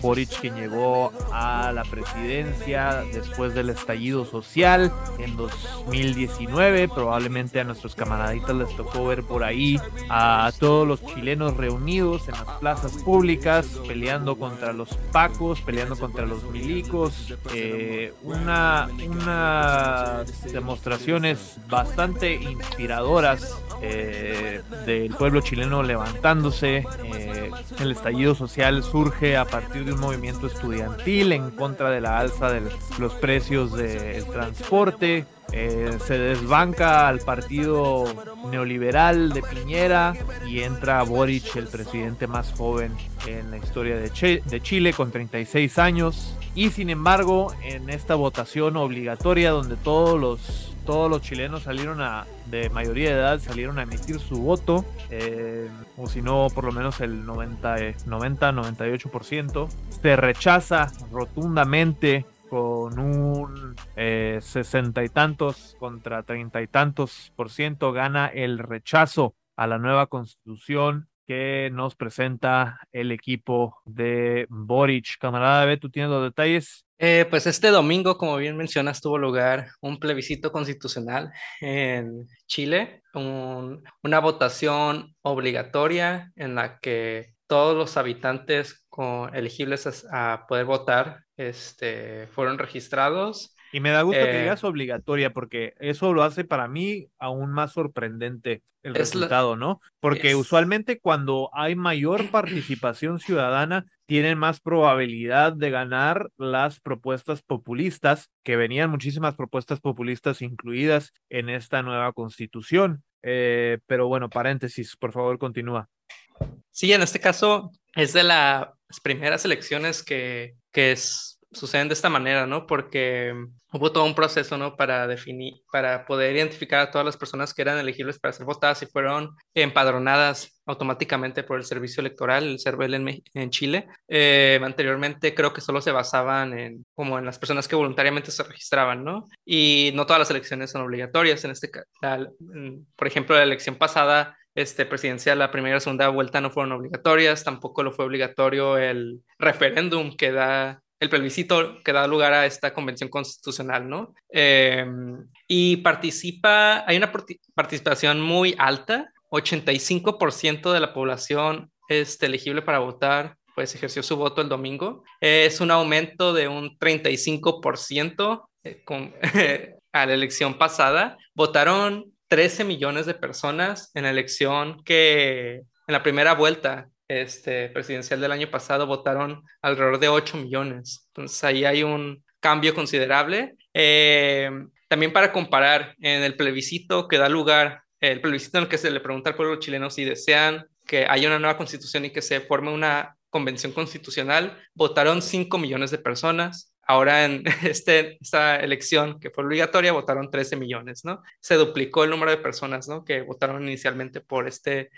Boric quien llegó a la presidencia después del estallido social en 2019. Probablemente a nuestros camaraditas les tocó ver por ahí a todos los chilenos reunidos en las plazas públicas, peleando contra los pacos, peleando contra los milicos. Eh, una, unas demostraciones bastante inspiradoras eh, del pueblo chileno levantándose, eh, El estallido social surge a partir de un movimiento estudiantil en contra de la alza de los precios del transporte. Eh, se desbanca al partido neoliberal de Piñera y entra Boric, el presidente más joven en la historia de, de Chile, con 36 años. Y sin embargo, en esta votación obligatoria donde todos los todos los chilenos salieron a, de mayoría de edad, salieron a emitir su voto, eh, o si no, por lo menos el 90, 90 98%. Se rechaza rotundamente con un eh, sesenta y tantos contra treinta y tantos por ciento, gana el rechazo a la nueva constitución que nos presenta el equipo de Boric. Camarada B, tú tienes los detalles.
Eh, pues este domingo, como bien mencionas, tuvo lugar un plebiscito constitucional en Chile, una votación obligatoria en la que todos los habitantes elegibles a, poder votar este, fueron registrados.
Y me da gusto que eh, digas obligatoria, porque eso lo hace para mí aún más sorprendente el resultado, ¿no? Porque usualmente cuando hay mayor participación ciudadana, tienen más probabilidad de ganar las propuestas populistas, que venían muchísimas propuestas populistas incluidas en esta nueva constitución. Eh, pero bueno, paréntesis, por favor, continúa.
Sí, en este caso es de las primeras elecciones que, que suceden de esta manera, ¿no? Porque hubo todo un proceso, ¿no? Para definir, para poder identificar a todas las personas que eran elegibles para ser votadas y fueron empadronadas automáticamente por el servicio electoral, el CERVEL en, en Chile. Eh, anteriormente creo que solo se basaban en, como en las personas que voluntariamente se registraban, ¿no? Y no todas las elecciones son obligatorias. En este caso, por ejemplo, la elección pasada este, presidencial, la primera y segunda vuelta no fueron obligatorias, tampoco lo fue obligatorio el referéndum que da el plebiscito que da lugar a esta convención constitucional, ¿no? Em, y participa, hay una participación muy alta, 85% de la población es elegible para votar, pues ejerció su voto el domingo. Es un aumento de un 35% eh, con, a la elección pasada. Votaron 13 millones de personas en la elección que en la primera vuelta este, presidencial del año pasado votaron alrededor de 8 millones. Entonces ahí hay un cambio considerable. Eh, también para comparar, en el plebiscito que da lugar, el plebiscito en el que se le pregunta al pueblo chileno si desean que haya una nueva constitución y que se forme una convención constitucional, votaron 5 millones de personas. Ahora en este, esta elección que fue obligatoria votaron 13 millones, ¿no? Se duplicó el número de personas, ¿no? Que votaron inicialmente por este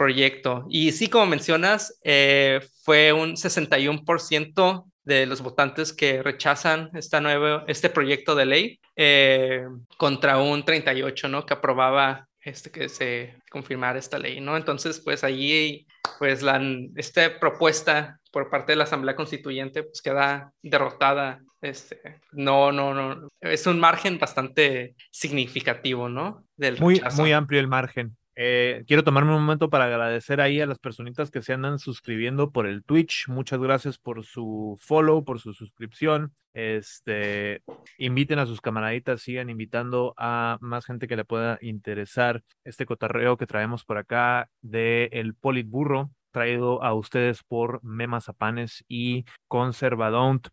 proyecto. Y sí, como mencionas, eh, fue un 61% de los votantes que rechazan esta nuevo, este proyecto de ley eh, contra un 38, ¿no? Que aprobaba este, que se confirmara esta ley, ¿no? Entonces, pues allí, pues la, esta propuesta por parte de la Asamblea Constituyente, pues queda derrotada. Este, no, no, no, es un margen bastante significativo, ¿no?
Del muy, muy amplio el margen. Eh, quiero tomarme un momento para agradecer ahí a las personitas que se andan suscribiendo por el Twitch. Muchas gracias por su follow, por su suscripción. Este, inviten a sus camaraditas, sigan invitando a más gente que le pueda interesar este cotarreo que traemos por acá de el Politburro, traído a ustedes por Memazapanes y Conservadont.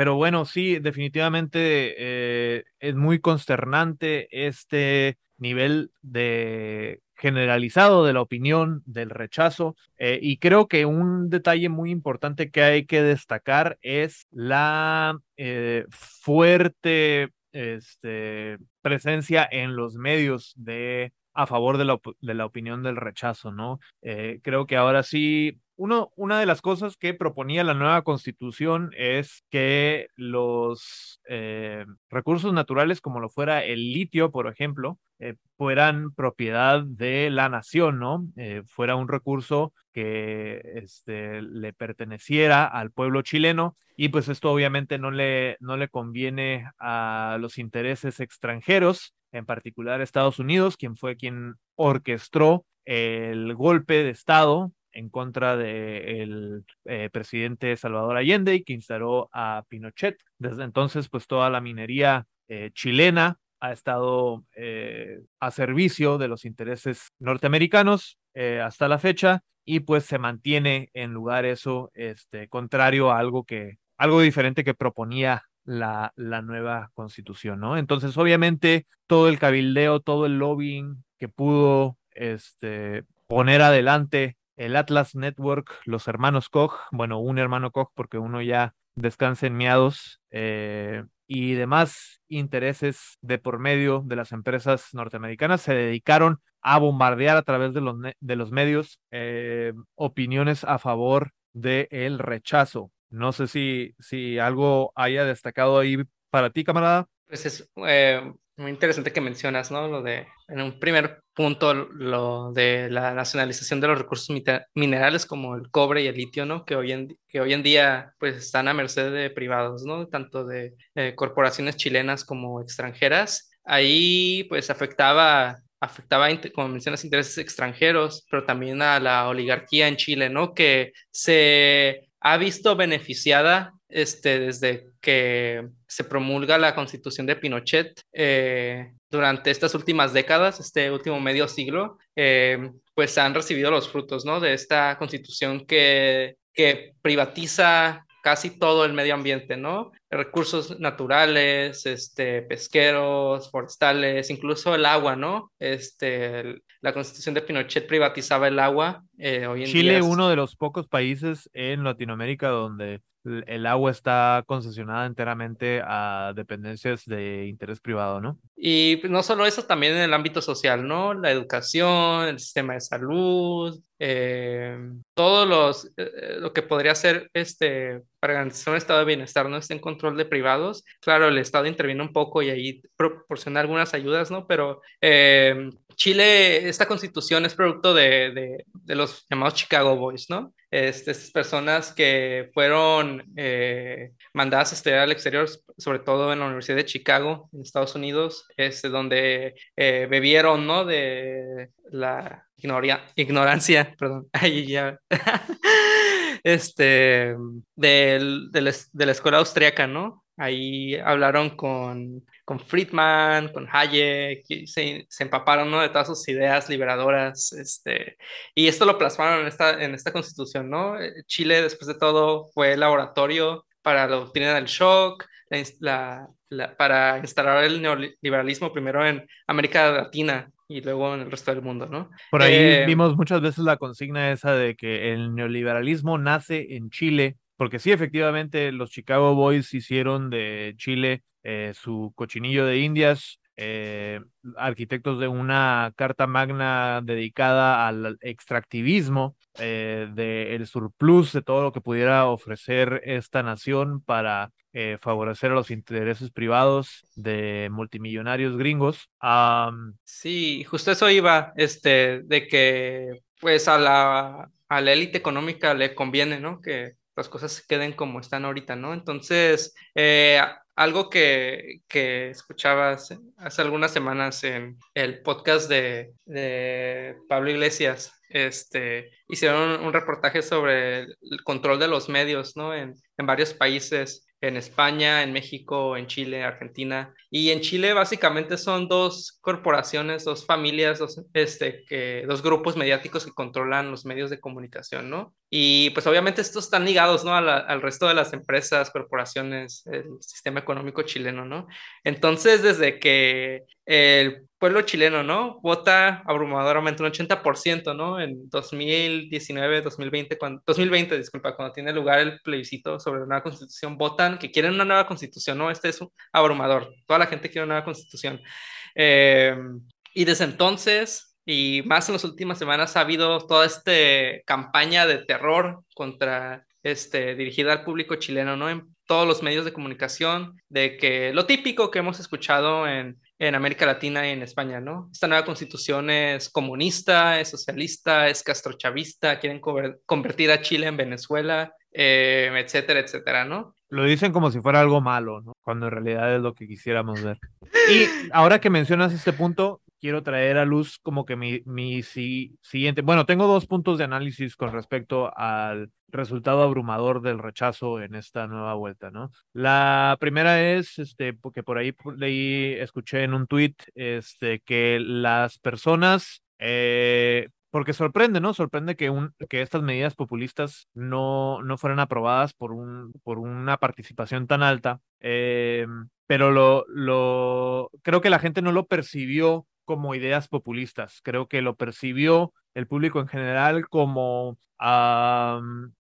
Pero bueno, sí, definitivamente eh, es muy consternante este nivel de generalizado de la opinión, del rechazo. Eh, y creo que un detalle muy importante que hay que destacar es la eh, fuerte este, presencia en los medios de a favor de la, de la opinión del rechazo, ¿no? Eh, creo que ahora sí uno, una de las cosas que proponía la nueva constitución es que los eh, recursos naturales, como lo fuera el litio, por ejemplo, eh, fueran propiedad de la nación, ¿no? Eh, fuera un recurso que este, le perteneciera al pueblo chileno y pues esto obviamente no le, no le conviene a los intereses extranjeros, en particular Estados Unidos, quien fue quien orquestó el golpe de Estado en contra del de eh, presidente Salvador Allende y que instaló a Pinochet. Desde entonces, pues toda la minería eh, chilena ha estado eh, a servicio de los intereses norteamericanos hasta la fecha y pues se mantiene en lugar eso, este, contrario a algo que, algo diferente que proponía la, la nueva constitución, ¿no? Entonces, obviamente, todo el cabildeo, todo el lobbying que pudo este, poner adelante el Atlas Network, los hermanos Koch, bueno, un hermano Koch porque uno ya descansa en miados, eh, y demás intereses de por medio de las empresas norteamericanas se dedicaron a bombardear a través de los, de los medios eh, opiniones a favor del rechazo. No sé si, si algo haya destacado ahí para ti, camarada.
Pues es eh, muy interesante que mencionas, ¿no? Lo de, en un primer punto, lo de la nacionalización de los recursos minerales como el cobre y el litio, ¿no? Que hoy en, que hoy en día, pues, están a merced de privados, ¿no? Tanto de eh, corporaciones chilenas como extranjeras. Ahí, pues, afectaba afectaba, como mencionas, intereses extranjeros, pero también a la oligarquía en Chile, ¿no? Que se ha visto beneficiada este, desde que se promulga la constitución de Pinochet eh, durante estas últimas décadas, este último medio siglo, eh, pues han recibido los frutos ¿no? de esta constitución que, que privatiza casi todo el medio ambiente, ¿no? Recursos naturales, este, pesqueros, forestales, incluso el agua, ¿no? Este, la constitución de Pinochet privatizaba el agua. Eh, hoy en
Chile, uno de los pocos países en Latinoamérica donde el agua está concesionada enteramente a dependencias de interés privado, ¿no?
Y pues, no solo eso, también en el ámbito social, ¿no? La educación, el sistema de salud, eh, todo los, eh, lo que podría ser este, para garantizar un estado de bienestar, no está en control de privados. Claro, el Estado interviene un poco y ahí proporciona algunas ayudas, ¿no? Pero eh, Chile, esta constitución es producto de, de, de, los llamados Chicago Boys, ¿no? Este, estas personas que fueron eh, mandadas a estudiar al exterior, sobre todo en la Universidad de Chicago, en Estados Unidos, este, donde eh, bebieron, ¿no? De la ignorancia, perdón, ahí ya, este, del, de la escuela austriaca, ¿no? Ahí hablaron con, con Friedman, con Hayek, y se, se, empaparon ¿no? de todas sus ideas liberadoras, este, y esto lo plasmaron en esta, en esta constitución, ¿no? Eh, Chile, después de todo, fue el laboratorio para la doctrina del shock, la, la, para instalar el neoliberalismo primero en América Latina y luego en el resto del mundo, ¿no?
Por ahí eh, vimos muchas veces la consigna esa de que el neoliberalismo nace en Chile porque sí, efectivamente, los Chicago Boys hicieron de Chile eh, su cochinillo de indias, eh, arquitectos de una carta magna dedicada al extractivismo, eh, del surplus de todo lo que pudiera ofrecer esta nación para eh, favorecer a los intereses privados de multimillonarios gringos.
sí, justo eso iba, este, de que pues a la, a la élite económica le conviene, ¿no? Que las cosas se queden como están ahorita, ¿no? Entonces, eh, algo que, que escuchabas hace algunas semanas en el podcast de, de Pablo Iglesias, este, hicieron un reportaje sobre el control de los medios, ¿no? En, en varios países en España, en México, en Chile, Argentina. Y en Chile básicamente son dos corporaciones, dos familias, dos, este, que, dos grupos mediáticos que controlan los medios de comunicación, ¿no? Y pues obviamente estos están ligados, ¿no? al resto de las empresas, corporaciones, el sistema económico chileno, ¿no? Entonces, desde que el pueblo chileno, ¿no? Vota abrumadoramente un 80%, ¿no? En 2019, 2020, cuando, 2020, disculpa, cuando tiene lugar el plebiscito sobre la nueva constitución, votan que quieren una nueva constitución, ¿no? Este es un abrumador. Toda la gente quiere una nueva constitución. Eh, y desde entonces, y más en las últimas semanas, ha habido toda esta campaña de terror contra, este, dirigida al público chileno, ¿no? En todos los medios de comunicación, de que lo típico que hemos escuchado en en América Latina y en España, ¿no? Esta nueva constitución es comunista, es socialista, es castrochavista, quieren convertir a Chile en Venezuela, eh, etcétera, etcétera, ¿no?
Lo dicen como si fuera algo malo, ¿no? Cuando en realidad es lo que quisiéramos ver. Y ahora que mencionas este punto, quiero traer a luz como que mi, mi siguiente, bueno, tengo dos puntos de análisis con respecto al resultado abrumador del rechazo en esta nueva vuelta, ¿no? La primera es, este, porque por ahí leí, escuché en un tuit, este, que las personas eh, porque sorprende, ¿no? Sorprende que, un, que estas medidas populistas no, no fueran aprobadas por, un, por una participación tan alta. Eh, pero lo, lo, creo que la gente no lo percibió como ideas populistas. Creo que lo percibió el público en general como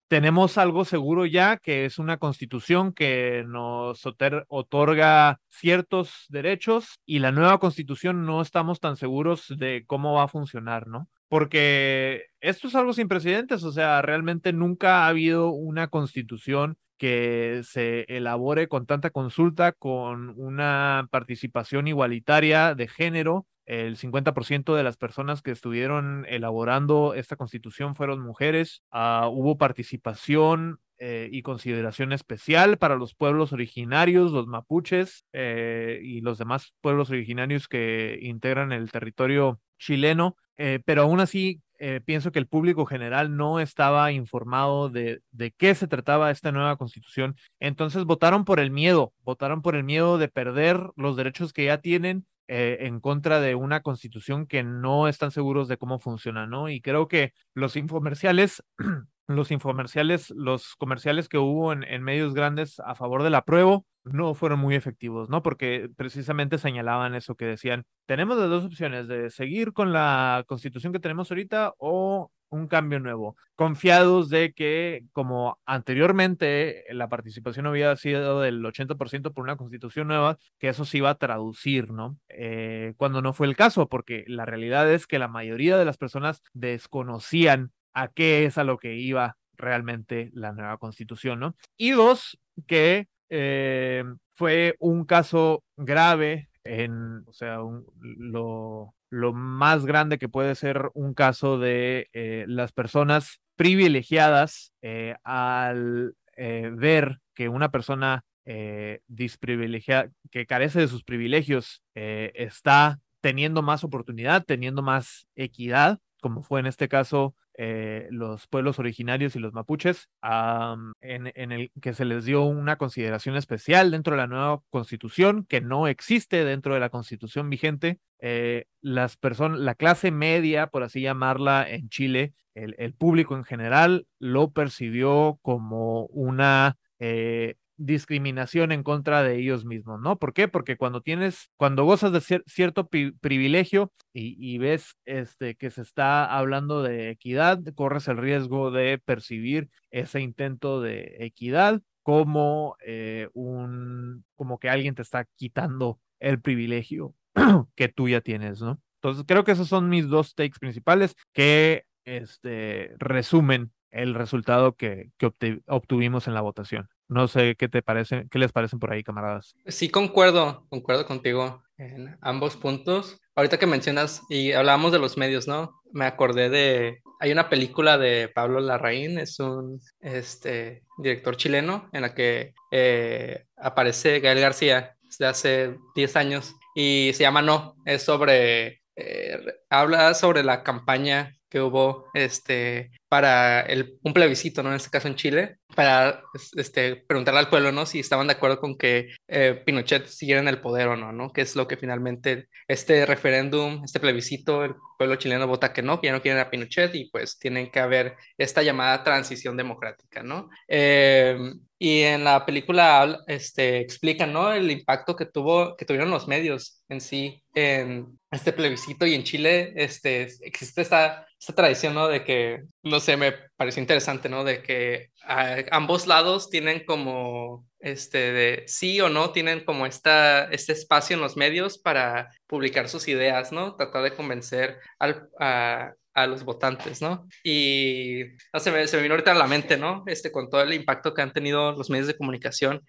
tenemos algo seguro ya, que es una constitución que nos otorga ciertos derechos y la nueva constitución no estamos tan seguros de cómo va a funcionar, ¿no? Porque esto es algo sin precedentes, o sea, realmente nunca ha habido una constitución que se elabore con tanta consulta, con una participación igualitaria de género. El 50% de las personas que estuvieron elaborando esta constitución fueron mujeres. Ah, hubo participación eh, y consideración especial para los pueblos originarios, los mapuches eh, y los demás pueblos originarios que integran el territorio chileno. Eh, pero aún así pienso que el público general no estaba informado de, de, qué se trataba esta nueva constitución. Entonces votaron por el miedo, votaron por el miedo de perder los derechos que ya tienen eh, en contra de una constitución que no están seguros de cómo funciona, ¿no? Y creo que los infomerciales los infomerciales, los comerciales que hubo en, medios grandes a favor del apruebo no fueron muy efectivos, ¿no? Porque precisamente señalaban eso que decían, tenemos las dos opciones de seguir con la constitución que tenemos ahorita o un cambio nuevo, confiados de que como anteriormente la participación había sido del 80% por una constitución nueva, que eso se iba a traducir, ¿no? Eh, cuando no fue el caso, porque la realidad es que la mayoría de las personas desconocían a qué es a lo que iba realmente la nueva constitución, ¿no? Y dos, que eh, fue un caso grave en, o sea, lo, lo, más grande que puede ser un caso de eh, las personas privilegiadas eh, al ver que una persona disprivilegiada, que carece de sus privilegios, está teniendo más oportunidad, teniendo más equidad, como fue en este caso eh, los pueblos originarios y los mapuches, en, el que se les dio una consideración especial dentro de la nueva constitución que no existe dentro de la constitución vigente. Eh, las personas, la clase media, por así llamarla, en Chile, el, público en general lo percibió como una eh, discriminación en contra de ellos mismos, ¿no? ¿Por qué? Porque cuando tienes, cuando gozas de cierto privilegio y, ves este, que se está hablando de equidad, corres el riesgo de percibir ese intento de equidad como eh, un, como que alguien te está quitando el privilegio que tú ya tienes, ¿no? Entonces creo que esos son mis dos takes principales que este, resumen el resultado que obtuvimos en la votación. No sé qué te parece, qué les parecen por ahí, camaradas.
Sí, concuerdo, concuerdo contigo en ambos puntos. Ahorita que mencionas y hablábamos de los medios, ¿no? Me acordé de, hay una película de Pablo Larraín, es un este, director chileno en la que eh, aparece Gael García de hace 10 años y se llama No, es sobre, eh, habla sobre la campaña que hubo este, para el, un plebiscito, ¿no? En este caso en Chile, para este, preguntarle al pueblo, ¿no? Si estaban de acuerdo con que eh, Pinochet siguiera en el poder o no, ¿no? Que es lo que finalmente este referéndum, este plebiscito, el pueblo chileno vota que no, que ya no quieren a Pinochet y pues tienen que haber esta llamada transición democrática, ¿no? Em, y en la película este, explican, ¿no? El impacto que, tuvo, que tuvieron los medios en sí en este plebiscito y en Chile este, existe esta, esta tradición, ¿no? De que, no sé, me pareció interesante, ¿no? De que ambos lados tienen como, este, de sí o no, tienen como esta, este espacio en los medios para publicar sus ideas, ¿no? Tratar de convencer al, a, a los votantes, ¿no? Y no, se, me, se me vino ahorita a la mente, ¿no? Este, con todo el impacto que han tenido los medios de comunicación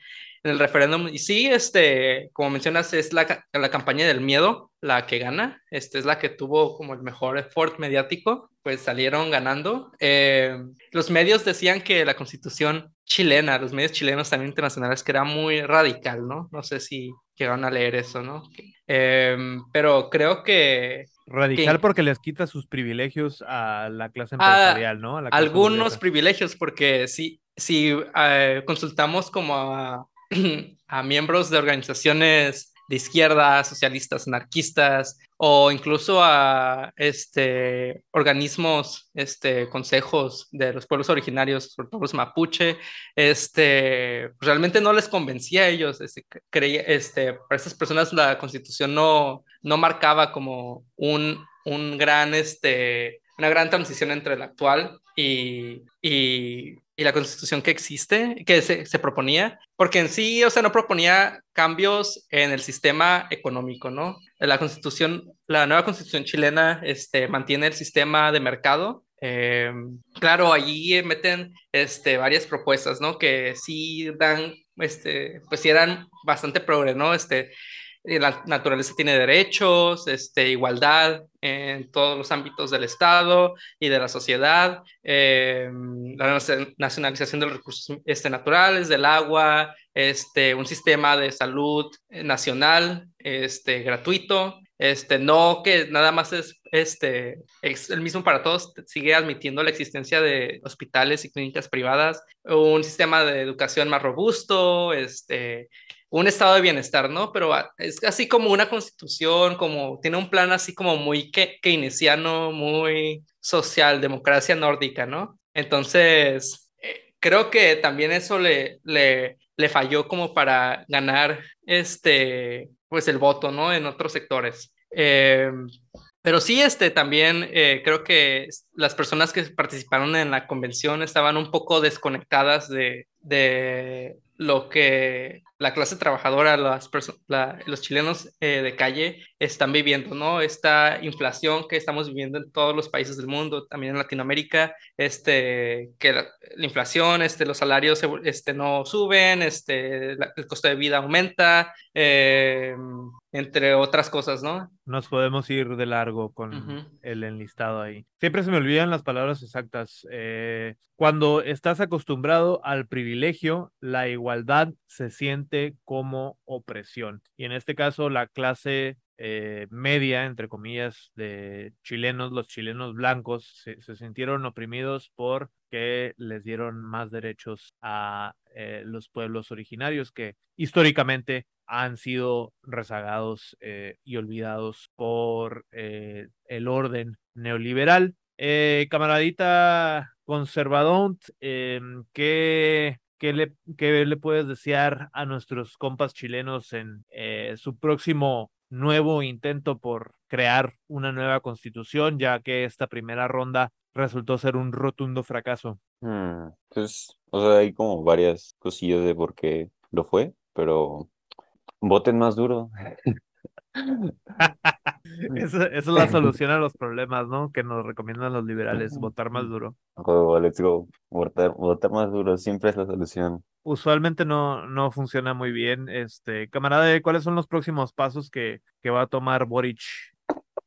en el referéndum. Y sí, este, como mencionas, es la, la campaña del miedo la que gana. Este es la que tuvo como el mejor effort mediático, pues salieron ganando. Eh, los medios decían que la constitución chilena, los medios chilenos también internacionales, que era muy radical, ¿no? No sé si llegaron a leer eso, ¿no? Eh, pero creo que
Radical porque les quita sus privilegios a la clase empresarial, ¿no?
algunos privilegios, porque si, si eh, consultamos como a, a, miembros de organizaciones de izquierda, socialistas, anarquistas, o incluso a este, organismos, este, consejos de los pueblos originarios, sobre todo los mapuche, este, pues, realmente no les convencía a ellos. Este, creía, este, para estas personas la constitución no, no marcaba como un, un gran, este, una gran transición entre el actual y, y, y la constitución que existe, que se, se, proponía, porque en sí, o sea, no proponía cambios en el sistema económico, ¿no? La constitución, la nueva constitución chilena, este, mantiene el sistema de mercado. Eh, claro, allí meten este, varias propuestas, ¿no? Que sí dan, este, pues sí eran bastante progres, ¿no? Este, la naturaleza tiene derechos, este, igualdad en todos los ámbitos del Estado y de la sociedad, eh, la nacionalización de los recursos este, naturales, del agua, este, un sistema de salud nacional este, gratuito, este, no que nada más es, este, es el mismo para todos, sigue admitiendo la existencia de hospitales y clínicas privadas, un sistema de educación más robusto, este, un estado de bienestar, ¿no? Pero es así como una constitución, como tiene un plan así como muy keynesiano, muy social, democracia nórdica, ¿no? Entonces, eh, creo que también eso le, le, le falló como para ganar este, pues el voto, ¿no? En otros sectores. Eh, pero sí, este, también eh, creo que las personas que participaron en la convención estaban un poco desconectadas de, de lo que la clase trabajadora, las los chilenos eh, de calle están viviendo, ¿no? Esta inflación que estamos viviendo en todos los países del mundo, también en Latinoamérica, este, que la, inflación, este, los salarios este, no suben, este, el costo de vida aumenta, eh, entre otras cosas, ¿no?
Nos podemos ir de largo con el enlistado ahí. Siempre se me olvidan las palabras exactas. Eh, cuando estás acostumbrado al privilegio, la igualdad se siente como opresión. Y en este caso, la clase eh, media, entre comillas, de chilenos, los chilenos blancos, se, sintieron oprimidos porque les dieron más derechos a eh, los pueblos originarios que históricamente han sido rezagados eh, y olvidados por el orden neoliberal. Camaradita conservador, em, ¿qué, qué, le, ¿qué le puedes desear a nuestros compas chilenos en su próximo nuevo intento por crear una nueva constitución, ya que esta primera ronda resultó ser un rotundo fracaso?
Hmm, pues, o sea, hay como varias cosillas de por qué lo fue, pero Voten más duro.
Esa, es la solución a los problemas, ¿no? Que nos recomiendan los liberales, votar más duro.
let's go. Votar, votar más duro siempre es la solución.
Usualmente no, no funciona muy bien. Este, camarada, ¿cuáles son los próximos pasos que, que va a tomar Boric?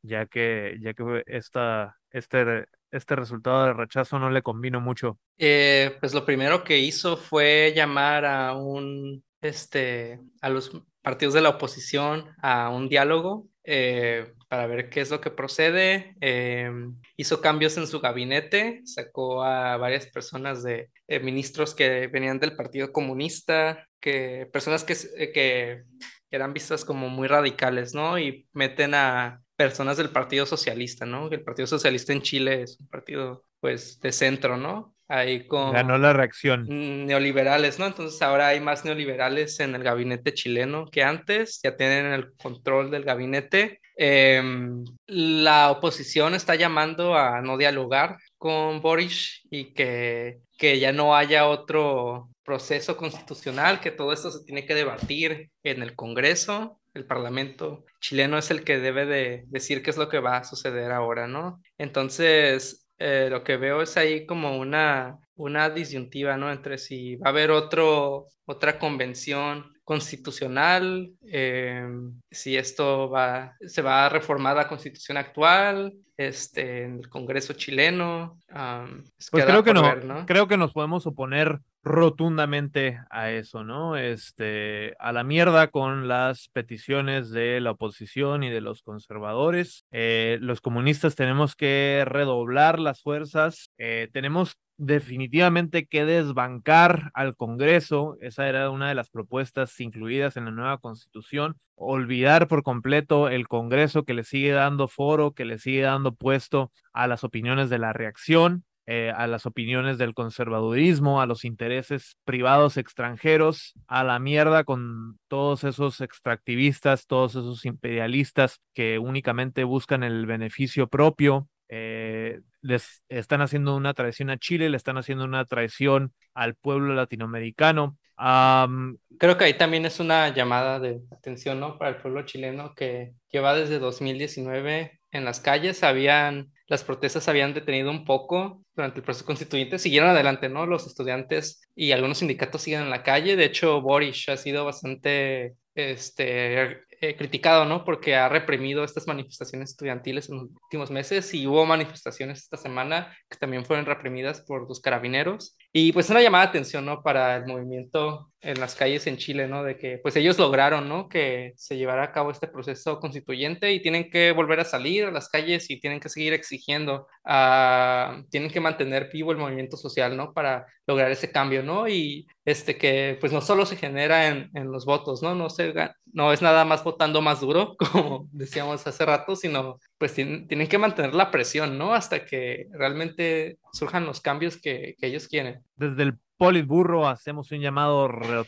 Ya que, ya que esta, este, este resultado de rechazo no le convino mucho.
Eh, pues lo primero que hizo fue llamar a un este, a los partidos de la oposición a un diálogo eh, para ver qué es lo que procede. Eh, hizo cambios en su gabinete, sacó a varias personas de eh, ministros que venían del Partido Comunista, que personas que, que eran vistas como muy radicales, ¿no? Y meten a personas del Partido Socialista, ¿no? El Partido Socialista en Chile es un partido, pues, de centro, ¿no? Ahí con...
Ganó la reacción.
Neoliberales, ¿no? Entonces ahora hay más neoliberales en el gabinete chileno que antes, ya tienen el control del gabinete. Em, la oposición está llamando a no dialogar con Boris y que, que ya no haya otro proceso constitucional, que todo esto se tiene que debatir en el Congreso, el Parlamento chileno es el que debe de decir qué es lo que va a suceder ahora, ¿no? Entonces, eh, lo que veo es ahí como una, una disyuntiva, ¿no? Entre si va a haber otro, otra convención constitucional, eh, si esto va, se va a reformar la constitución actual, este, en el Congreso chileno.
pues creo que no, creo que nos podemos oponer rotundamente a eso, ¿no? Este, a la mierda con las peticiones de la oposición y de los conservadores. Eh, los comunistas tenemos que redoblar las fuerzas, eh, tenemos definitivamente que desbancar al Congreso. Esa era una de las propuestas incluidas en la nueva constitución. Olvidar por completo el Congreso que le sigue dando foro, que le sigue dando puesto a las opiniones de la reacción. Eh, a las opiniones del conservadurismo, a los intereses privados extranjeros, a la mierda con todos esos extractivistas, todos esos imperialistas que únicamente buscan el beneficio propio. Eh, les están haciendo una traición a Chile, le están haciendo una traición al pueblo latinoamericano.
Creo que ahí también es una llamada de atención, ¿no? Para el pueblo chileno que lleva desde 2019 en las calles, habían, las protestas habían detenido un poco durante el proceso constituyente, siguieron adelante, ¿no? Los estudiantes y algunos sindicatos siguen en la calle, de hecho Boris ha sido bastante este, eh, criticado, ¿no? Porque ha reprimido estas manifestaciones estudiantiles en los últimos meses y hubo manifestaciones esta semana que también fueron reprimidas por los carabineros. Y pues una llamada de atención, ¿no? Para el movimiento en las calles en Chile, ¿no? De que pues ellos lograron, ¿no? Que se llevara a cabo este proceso constituyente y tienen que volver a salir a las calles y tienen que seguir exigiendo, uh, tienen que mantener vivo el movimiento social, ¿no? Para lograr ese cambio, ¿no? Y este que pues no solo se genera en, en los votos, ¿no? No, se, no es nada más votando más duro, como decíamos hace rato, sino pues tienen, que mantener la presión, ¿no? Hasta que realmente surjan los cambios que, que ellos quieren.
Desde el Politburro hacemos un llamado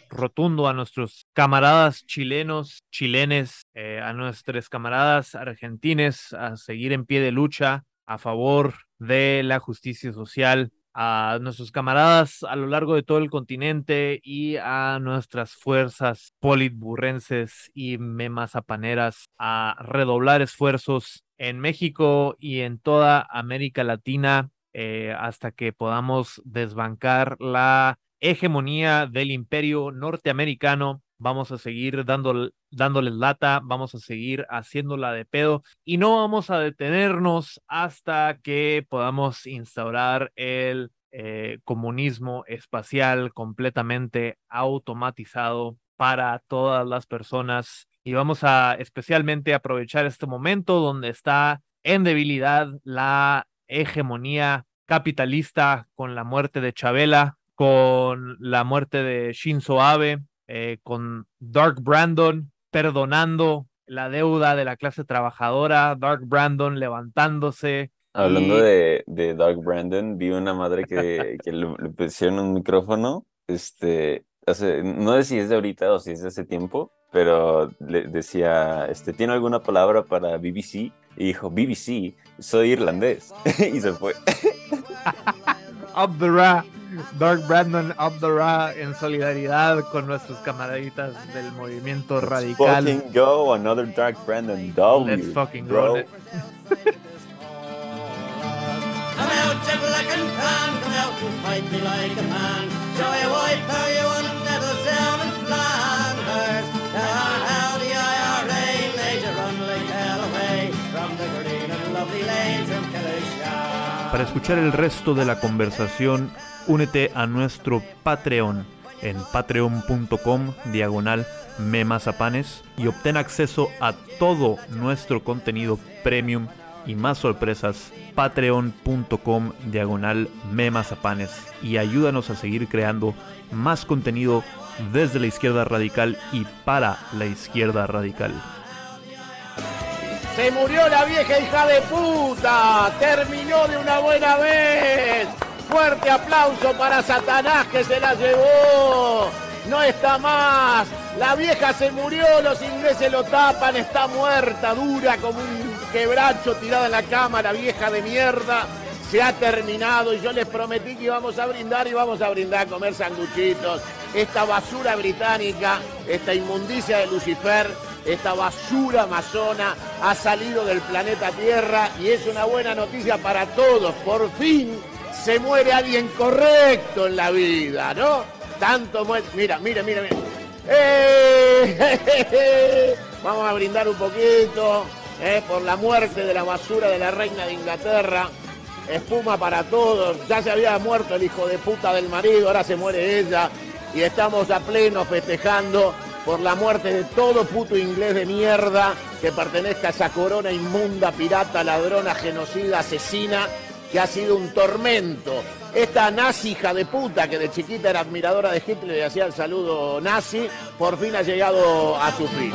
rotundo a nuestros camaradas chilenos, chilenes, eh, a nuestros camaradas argentines a seguir en pie de lucha a favor de la justicia social, a nuestros camaradas a lo largo de todo el continente y a nuestras fuerzas politburrenses y memazapaneras a redoblar esfuerzos en México y en toda América Latina eh, hasta que podamos desbancar la hegemonía del imperio norteamericano. Vamos a seguir dando, dándoles lata, vamos a seguir haciéndola de pedo y no vamos a detenernos hasta que podamos instaurar el eh, comunismo espacial completamente automatizado para todas las personas y vamos a especialmente aprovechar este momento donde está en debilidad la hegemonía capitalista con la muerte de Chabela, con la muerte de Shinzo Abe, eh, con Dark Brandon perdonando la deuda de la clase trabajadora, Dark Brandon levantándose.
Hablando de, de, Dark Brandon, vi una madre que, que le, pusieron un micrófono, este, hace, no sé si es de ahorita o si es de hace tiempo, pero le decía, este, ¿tiene alguna palabra para BBC? Y dijo, BBC, soy irlandés. y se fue.
up the Ra, Dark Brandon Up the Ra en solidaridad con nuestros camaraditas del movimiento Let's radical.
Fucking go, another Dark Brandon W.
Let's fucking bro. go. Come out, black and tan, come out and fight me like a man. Show a white power you want, that'll down in Flanders. Para escuchar el resto de la conversación, únete a nuestro Patreon en patreon.com diagonal memazapanes y obtén acceso a todo nuestro contenido premium y más sorpresas patreon.com diagonal memazapanes y ayúdanos a seguir creando más contenido desde la izquierda radical y para la izquierda radical.
Se murió la vieja hija de puta, terminó de una buena vez. Fuerte aplauso para Satanás que se la llevó. No está más. La vieja se murió, los ingleses lo tapan, está muerta, dura como un quebracho tirada en la cama, la vieja de mierda. Se ha terminado y yo les prometí que íbamos a brindar y vamos a brindar, a comer sanguchitos. Esta basura británica, esta inmundicia de Lucifer, esta basura amazona ha salido del planeta Tierra y es una buena noticia para todos. Por fin se muere alguien correcto en la vida, ¿no? Tanto muere. Mira, mira, mira, mira. ¡Eh! Vamos a brindar un poquito eh, por la muerte de la basura de la reina de Inglaterra. espuma para todos. Ya se había muerto el hijo de puta del marido, ahora se muere ella. Y estamos a pleno festejando por la muerte de todo puto inglés de mierda que pertenezca a esa corona inmunda, pirata, ladrona, genocida, asesina, que ha sido un tormento. Esta nazi hija de puta que de chiquita era admiradora de Hitler y hacía el saludo nazi, por fin ha llegado a
su fin.